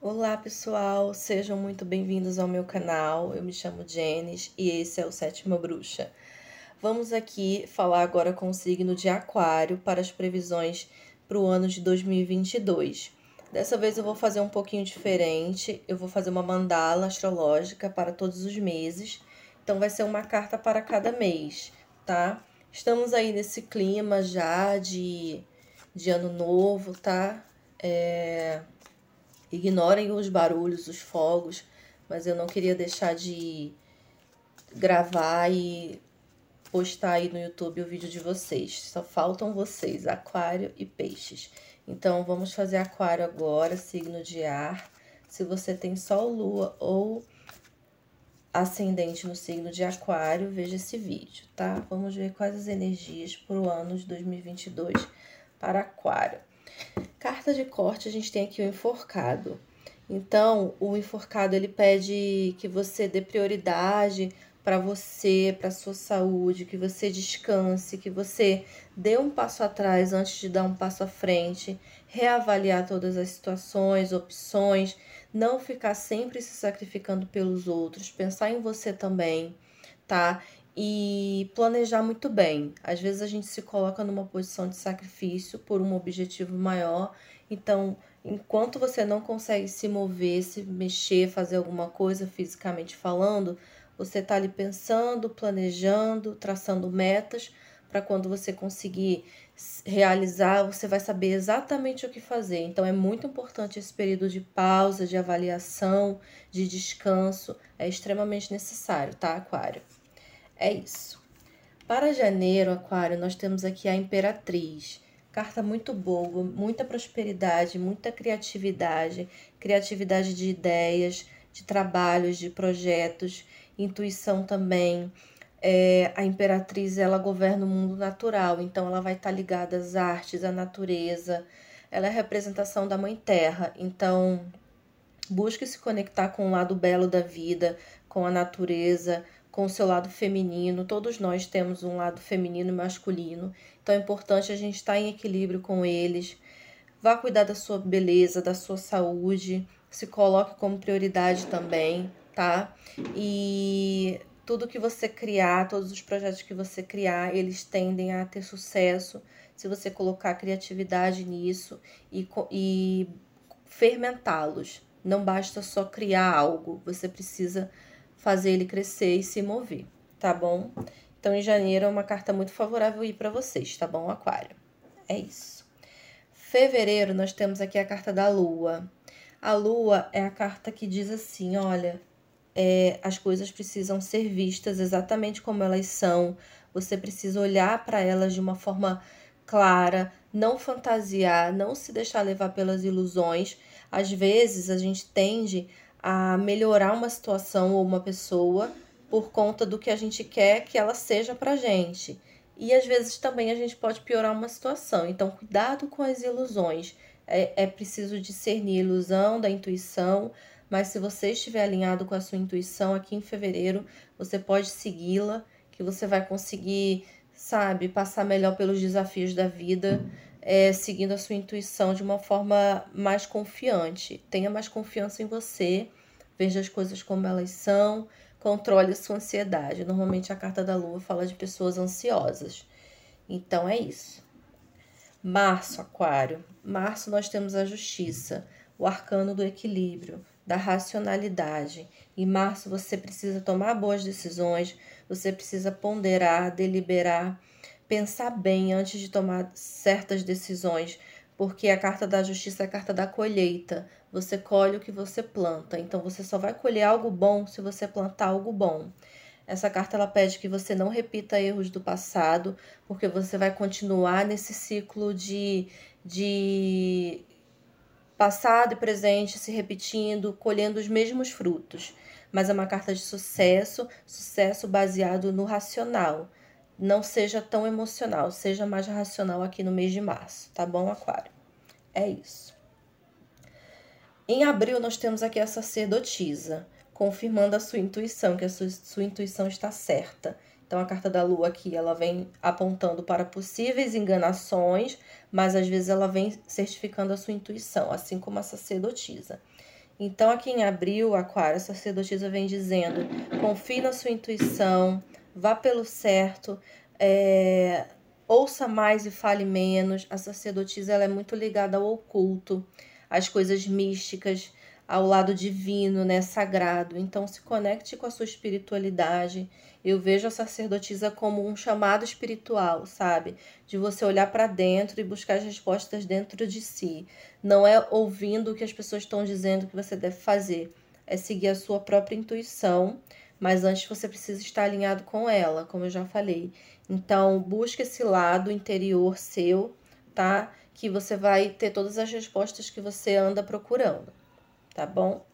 Olá pessoal, sejam muito bem-vindos ao meu canal. Eu me chamo Jenis e esse é o Sétima Bruxa. Vamos aqui falar agora com o signo de Aquário para as previsões para o ano de 2022. Dessa vez eu vou fazer um pouquinho diferente, eu vou fazer uma mandala astrológica para todos os meses. Então vai ser uma carta para cada mês, tá? Estamos aí nesse clima já de, de ano novo, tá? É Ignorem os barulhos, os fogos, mas eu não queria deixar de gravar e postar aí no YouTube o vídeo de vocês. Só faltam vocês, aquário e peixes. Então, vamos fazer aquário agora, signo de ar. Se você tem sol, lua ou ascendente no signo de aquário, veja esse vídeo, tá? Vamos ver quais as energias para o ano de 2022 para aquário. Carta de corte, a gente tem aqui o enforcado. Então, o enforcado ele pede que você dê prioridade para você, para sua saúde, que você descanse, que você dê um passo atrás antes de dar um passo à frente, reavaliar todas as situações, opções, não ficar sempre se sacrificando pelos outros, pensar em você também, tá? E planejar muito bem. Às vezes a gente se coloca numa posição de sacrifício por um objetivo maior. Então, enquanto você não consegue se mover, se mexer, fazer alguma coisa fisicamente falando, você está ali pensando, planejando, traçando metas para quando você conseguir realizar, você vai saber exatamente o que fazer. Então é muito importante esse período de pausa, de avaliação, de descanso, é extremamente necessário, tá, Aquário? É isso. Para janeiro, Aquário, nós temos aqui a Imperatriz. Carta muito boa, muita prosperidade, muita criatividade, criatividade de ideias, de trabalhos, de projetos, intuição também. É, a Imperatriz, ela governa o mundo natural, então ela vai estar ligada às artes, à natureza. Ela é a representação da Mãe Terra, então busque se conectar com o lado belo da vida, com a natureza, com o seu lado feminino. Todos nós temos um lado feminino e masculino, então é importante a gente estar em equilíbrio com eles. Vá cuidar da sua beleza, da sua saúde, se coloque como prioridade também, tá? E tudo que você criar, todos os projetos que você criar, eles tendem a ter sucesso se você colocar criatividade nisso e, e fermentá-los. Não basta só criar algo, você precisa fazer ele crescer e se mover, tá bom? Então, em janeiro é uma carta muito favorável ir para vocês, tá bom, Aquário? É isso. Fevereiro, nós temos aqui a carta da Lua. A Lua é a carta que diz assim: olha, é, as coisas precisam ser vistas exatamente como elas são. Você precisa olhar para elas de uma forma clara, não fantasiar, não se deixar levar pelas ilusões. Às vezes a gente tende a melhorar uma situação ou uma pessoa por conta do que a gente quer que ela seja pra gente. E às vezes também a gente pode piorar uma situação. Então, cuidado com as ilusões. É, é preciso discernir a ilusão da intuição, mas se você estiver alinhado com a sua intuição aqui em fevereiro, você pode segui-la, que você vai conseguir, sabe, passar melhor pelos desafios da vida é, seguindo a sua intuição de uma forma mais confiante. Tenha mais confiança em você, veja as coisas como elas são, controle a sua ansiedade. Normalmente a carta da lua fala de pessoas ansiosas. Então é isso. Março, Aquário. Março nós temos a justiça, o arcano do equilíbrio, da racionalidade. Em março você precisa tomar boas decisões, você precisa ponderar, deliberar pensar bem antes de tomar certas decisões, porque a carta da justiça é a carta da colheita. Você colhe o que você planta. Então você só vai colher algo bom se você plantar algo bom. Essa carta ela pede que você não repita erros do passado, porque você vai continuar nesse ciclo de, de passado e presente se repetindo, colhendo os mesmos frutos. Mas é uma carta de sucesso, sucesso baseado no racional não seja tão emocional, seja mais racional aqui no mês de março, tá bom, Aquário? É isso. Em abril, nós temos aqui a sacerdotisa, confirmando a sua intuição, que a sua, sua intuição está certa. Então, a carta da lua aqui, ela vem apontando para possíveis enganações, mas às vezes ela vem certificando a sua intuição, assim como a sacerdotisa. Então, aqui em abril, Aquário, a sacerdotisa vem dizendo: confie na sua intuição, vá pelo certo, é, ouça mais e fale menos. A sacerdotisa ela é muito ligada ao oculto, às coisas místicas, ao lado divino, né, sagrado. Então se conecte com a sua espiritualidade. Eu vejo a sacerdotisa como um chamado espiritual, sabe? De você olhar para dentro e buscar as respostas dentro de si. Não é ouvindo o que as pessoas estão dizendo que você deve fazer, é seguir a sua própria intuição, mas antes você precisa estar alinhado com ela, como eu já falei. Então, busque esse lado interior seu, tá? Que você vai ter todas as respostas que você anda procurando tá bom?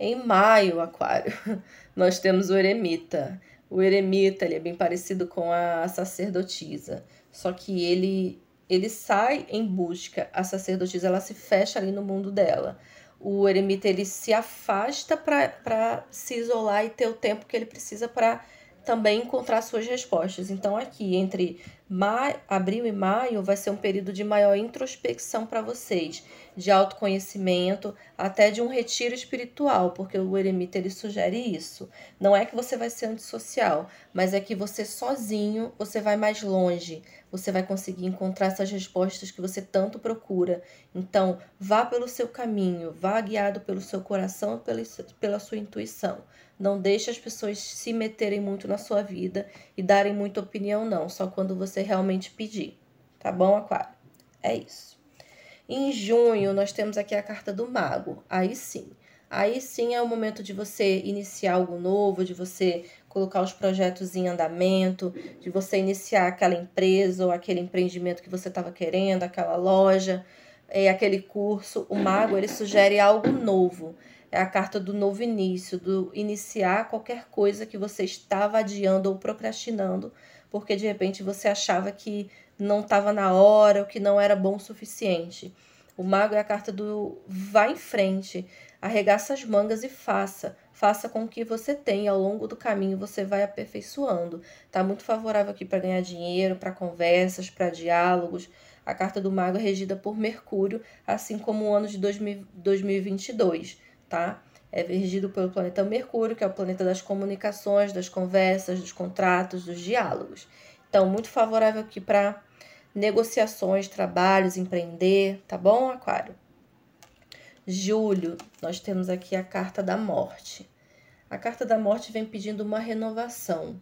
Em maio, Aquário, nós temos o eremita. O eremita ele é bem parecido com a sacerdotisa, só que ele ele sai em busca. A sacerdotisa ela se fecha ali no mundo dela. O eremita ele se afasta para se isolar e ter o tempo que ele precisa para também encontrar suas respostas. Então, aqui entre maio, abril e maio vai ser um período de maior introspecção para vocês, de autoconhecimento, até de um retiro espiritual, porque o eremita ele sugere isso. Não é que você vai ser antissocial, mas é que você sozinho você vai mais longe, você vai conseguir encontrar essas respostas que você tanto procura. Então, vá pelo seu caminho, vá guiado pelo seu coração, pela, pela sua intuição. Não deixe as pessoas se meterem muito na sua vida e darem muita opinião, não, só quando você realmente pedir. Tá bom, Aquário? É isso. Em junho, nós temos aqui a carta do Mago. Aí sim. Aí sim é o momento de você iniciar algo novo, de você colocar os projetos em andamento, de você iniciar aquela empresa ou aquele empreendimento que você estava querendo, aquela loja, é, aquele curso. O Mago ele sugere algo novo é a carta do novo início, do iniciar qualquer coisa que você estava adiando ou procrastinando, porque de repente você achava que não estava na hora ou que não era bom o suficiente. O mago é a carta do vá em frente, arregaça as mangas e faça. Faça com que você tem ao longo do caminho, você vai aperfeiçoando. Tá muito favorável aqui para ganhar dinheiro, para conversas, para diálogos. A carta do mago é regida por Mercúrio, assim como o ano de 2022 tá? É regido pelo planeta Mercúrio, que é o planeta das comunicações, das conversas, dos contratos, dos diálogos. Então, muito favorável aqui para negociações, trabalhos, empreender, tá bom, Aquário? Julho, nós temos aqui a carta da morte. A carta da morte vem pedindo uma renovação,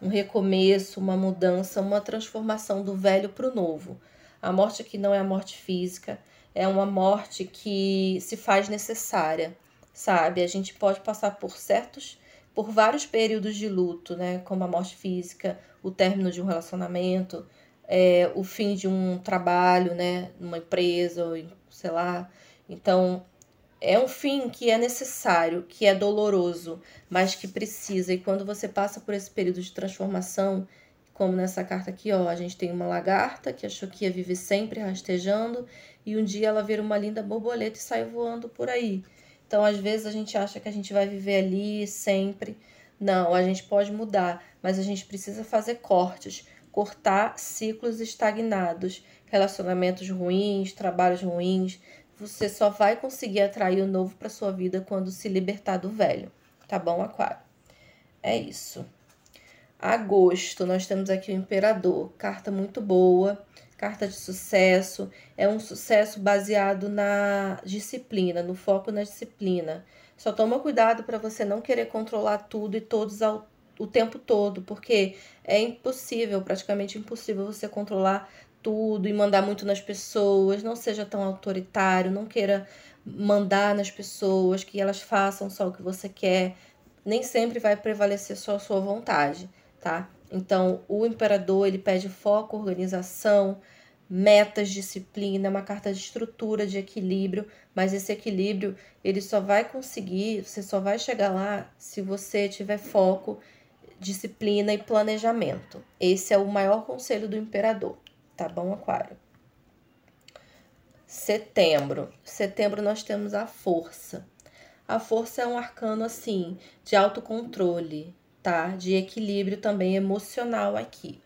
um recomeço, uma mudança, uma transformação do velho para o novo. A morte aqui não é a morte física, é uma morte que se faz necessária sabe? A gente pode passar por certos, por vários períodos de luto, né? Como a morte física, o término de um relacionamento, é, o fim de um trabalho, né? Numa empresa, ou sei lá. Então, é um fim que é necessário, que é doloroso, mas que precisa. E quando você passa por esse período de transformação, como nessa carta aqui, ó, a gente tem uma lagarta que achou que ia viver sempre rastejando e um dia ela vira uma linda borboleta e sai voando por aí. Então, às vezes, a gente acha que a gente vai viver ali sempre. Não, a gente pode mudar, mas a gente precisa fazer cortes, cortar ciclos estagnados, relacionamentos ruins, trabalhos ruins. Você só vai conseguir atrair o novo para sua vida quando se libertar do velho. Tá bom, Aquário? É isso. Agosto, nós temos aqui o Imperador, carta muito boa carta de sucesso, é um sucesso baseado na disciplina, no foco na disciplina. Só toma cuidado para você não querer controlar tudo e todos ao, o tempo todo, porque é impossível, praticamente impossível você controlar tudo e mandar muito nas pessoas. Não seja tão autoritário, não queira mandar nas pessoas que elas façam só o que você quer. Nem sempre vai prevalecer só a sua vontade, tá? Então, o imperador, ele pede foco, organização, metas, disciplina, uma carta de estrutura, de equilíbrio, mas esse equilíbrio, ele só vai conseguir, você só vai chegar lá se você tiver foco, disciplina e planejamento. Esse é o maior conselho do imperador, tá bom, Aquário? Setembro. Setembro nós temos a força. A força é um arcano assim de autocontrole, tá? De equilíbrio também emocional aqui.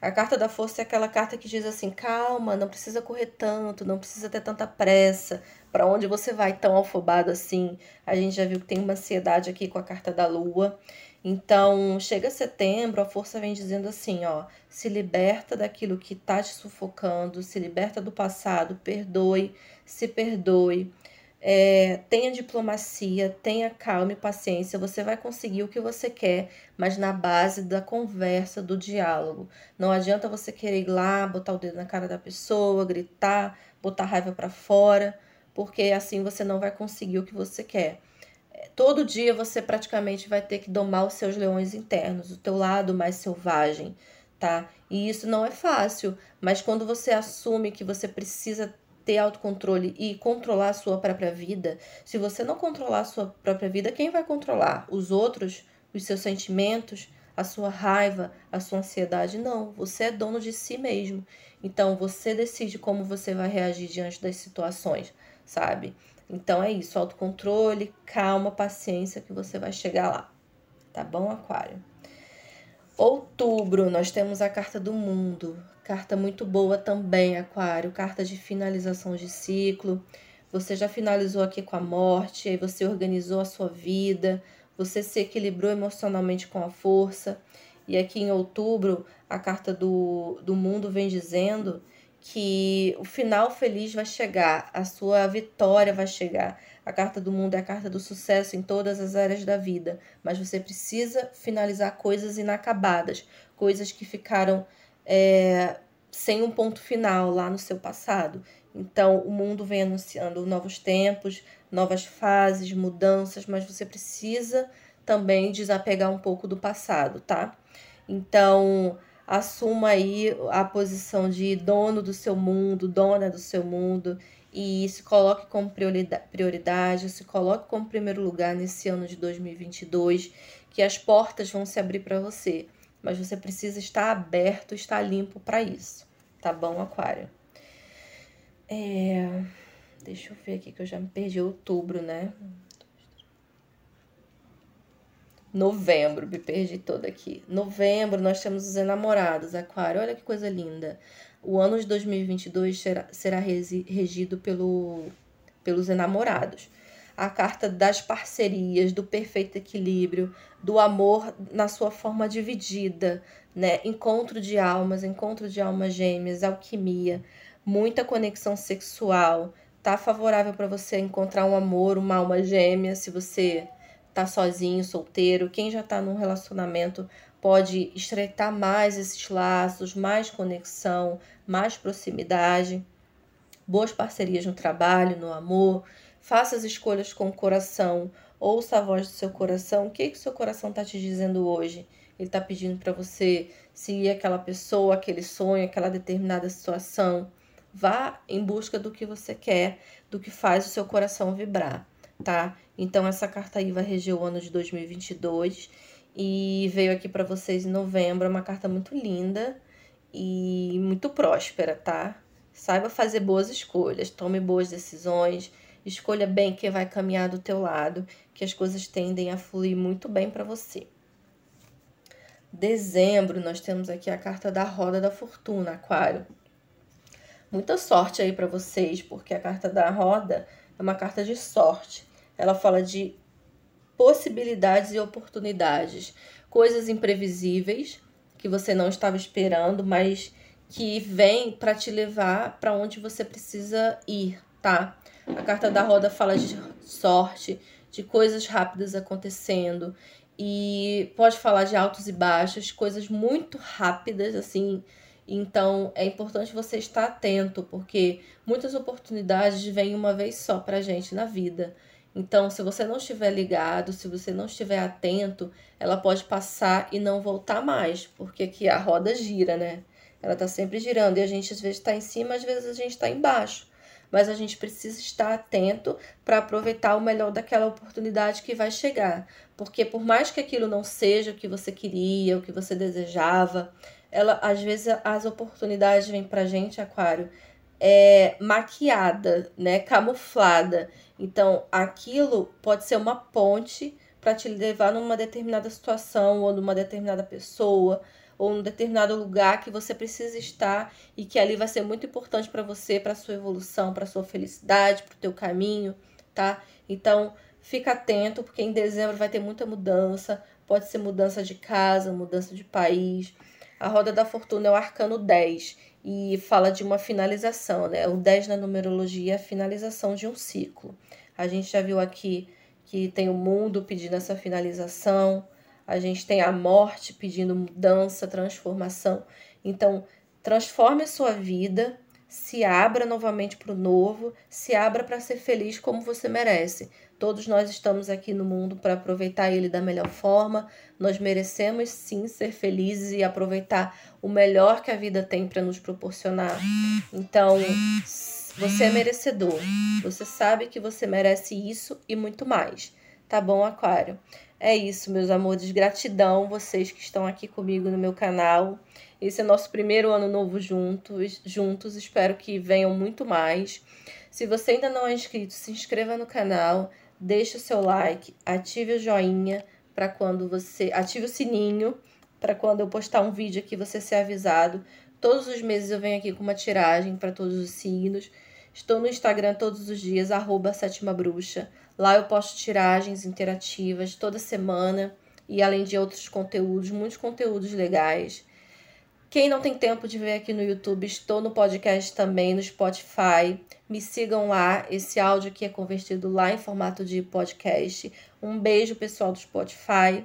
A carta da força é aquela carta que diz assim: calma, não precisa correr tanto, não precisa ter tanta pressa, para onde você vai tão afobado assim. A gente já viu que tem uma ansiedade aqui com a carta da lua. Então, chega setembro, a força vem dizendo assim, ó, se liberta daquilo que tá te sufocando, se liberta do passado, perdoe, se perdoe, é, tenha diplomacia, tenha calma e paciência, você vai conseguir o que você quer, mas na base da conversa, do diálogo. Não adianta você querer ir lá, botar o dedo na cara da pessoa, gritar, botar raiva para fora, porque assim você não vai conseguir o que você quer todo dia você praticamente vai ter que domar os seus leões internos, o teu lado mais selvagem, tá? E isso não é fácil, mas quando você assume que você precisa ter autocontrole e controlar a sua própria vida, se você não controlar a sua própria vida, quem vai controlar? Os outros, os seus sentimentos, a sua raiva, a sua ansiedade? Não, você é dono de si mesmo. Então você decide como você vai reagir diante das situações, sabe? Então é isso, autocontrole, calma, paciência que você vai chegar lá. Tá bom, Aquário? Outubro, nós temos a carta do mundo. Carta muito boa também, Aquário. Carta de finalização de ciclo. Você já finalizou aqui com a morte, aí você organizou a sua vida, você se equilibrou emocionalmente com a força. E aqui em outubro, a carta do, do mundo vem dizendo que o final feliz vai chegar, a sua vitória vai chegar. A carta do mundo é a carta do sucesso em todas as áreas da vida, mas você precisa finalizar coisas inacabadas, coisas que ficaram é, sem um ponto final lá no seu passado. Então, o mundo vem anunciando novos tempos, novas fases, mudanças, mas você precisa também desapegar um pouco do passado, tá? Então, assuma aí a posição de dono do seu mundo, dona do seu mundo e se coloque como prioridade, se coloque como primeiro lugar nesse ano de 2022, que as portas vão se abrir para você, mas você precisa estar aberto, estar limpo para isso, tá bom, Aquário? É... Deixa eu ver aqui que eu já me perdi outubro, né? Novembro, me perdi toda aqui. Novembro, nós temos os enamorados, Aquário. Olha que coisa linda. O ano de 2022 será, será regido pelo, pelos enamorados. A carta das parcerias, do perfeito equilíbrio, do amor na sua forma dividida, né? Encontro de almas, encontro de almas gêmeas, alquimia, muita conexão sexual. Tá favorável para você encontrar um amor, uma alma gêmea, se você tá sozinho, solteiro, quem já tá num relacionamento pode estreitar mais esses laços, mais conexão, mais proximidade, boas parcerias no trabalho, no amor. Faça as escolhas com o coração, ouça a voz do seu coração. O que que seu coração tá te dizendo hoje? Ele tá pedindo para você seguir aquela pessoa, aquele sonho, aquela determinada situação. Vá em busca do que você quer, do que faz o seu coração vibrar tá? Então essa carta aí vai reger o ano de 2022 e veio aqui para vocês em novembro, é uma carta muito linda e muito próspera, tá? Saiba fazer boas escolhas, tome boas decisões, escolha bem quem vai caminhar do teu lado, que as coisas tendem a fluir muito bem para você. Dezembro, nós temos aqui a carta da roda da fortuna, aquário. Muita sorte aí para vocês, porque a carta da roda é uma carta de sorte ela fala de possibilidades e oportunidades, coisas imprevisíveis que você não estava esperando, mas que vem para te levar para onde você precisa ir, tá? A carta da roda fala de sorte, de coisas rápidas acontecendo e pode falar de altos e baixos, coisas muito rápidas assim. Então é importante você estar atento, porque muitas oportunidades vêm uma vez só pra gente na vida. Então, se você não estiver ligado, se você não estiver atento, ela pode passar e não voltar mais, porque aqui a roda gira, né? Ela tá sempre girando e a gente às vezes está em cima, às vezes a gente está embaixo. Mas a gente precisa estar atento para aproveitar o melhor daquela oportunidade que vai chegar. Porque por mais que aquilo não seja o que você queria, o que você desejava, ela às vezes as oportunidades vêm pra gente, aquário, é, maquiada, né, camuflada. Então, aquilo pode ser uma ponte para te levar numa determinada situação ou numa determinada pessoa ou um determinado lugar que você precisa estar e que ali vai ser muito importante para você, para sua evolução, para sua felicidade, para o teu caminho, tá? Então, fica atento, porque em dezembro vai ter muita mudança, pode ser mudança de casa, mudança de país. A roda da fortuna é o arcano 10 e fala de uma finalização, né? O 10 na numerologia é a finalização de um ciclo. A gente já viu aqui que tem o mundo pedindo essa finalização, a gente tem a morte pedindo mudança, transformação. Então, transforme a sua vida, se abra novamente para o novo, se abra para ser feliz como você merece. Todos nós estamos aqui no mundo para aproveitar ele da melhor forma. Nós merecemos sim ser felizes e aproveitar o melhor que a vida tem para nos proporcionar. Então, você é merecedor. Você sabe que você merece isso e muito mais. Tá bom, Aquário? É isso, meus amores. Gratidão vocês que estão aqui comigo no meu canal. Esse é nosso primeiro ano novo juntos. juntos. Espero que venham muito mais. Se você ainda não é inscrito, se inscreva no canal, deixe o seu like, ative o joinha para quando você ative o sininho para quando eu postar um vídeo aqui você ser avisado. Todos os meses eu venho aqui com uma tiragem para todos os signos. Estou no Instagram todos os dias, arroba sétima bruxa. Lá eu posto tiragens interativas toda semana e além de outros conteúdos, muitos conteúdos legais. Quem não tem tempo de ver aqui no YouTube, estou no podcast também, no Spotify. Me sigam lá, esse áudio aqui é convertido lá em formato de podcast. Um beijo, pessoal do Spotify.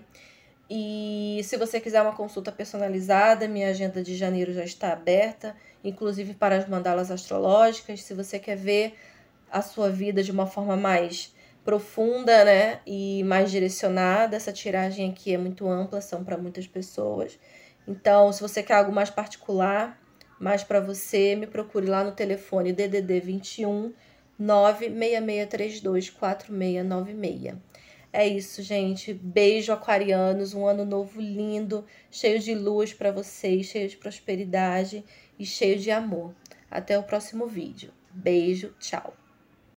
E se você quiser uma consulta personalizada, minha agenda de janeiro já está aberta, inclusive para as mandalas astrológicas. Se você quer ver a sua vida de uma forma mais profunda, né, e mais direcionada, essa tiragem aqui é muito ampla, são para muitas pessoas. Então, se você quer algo mais particular, mais para você, me procure lá no telefone DDD 21 96632 4696. É isso, gente. Beijo, aquarianos. Um ano novo lindo, cheio de luz para vocês, cheio de prosperidade e cheio de amor. Até o próximo vídeo. Beijo, tchau.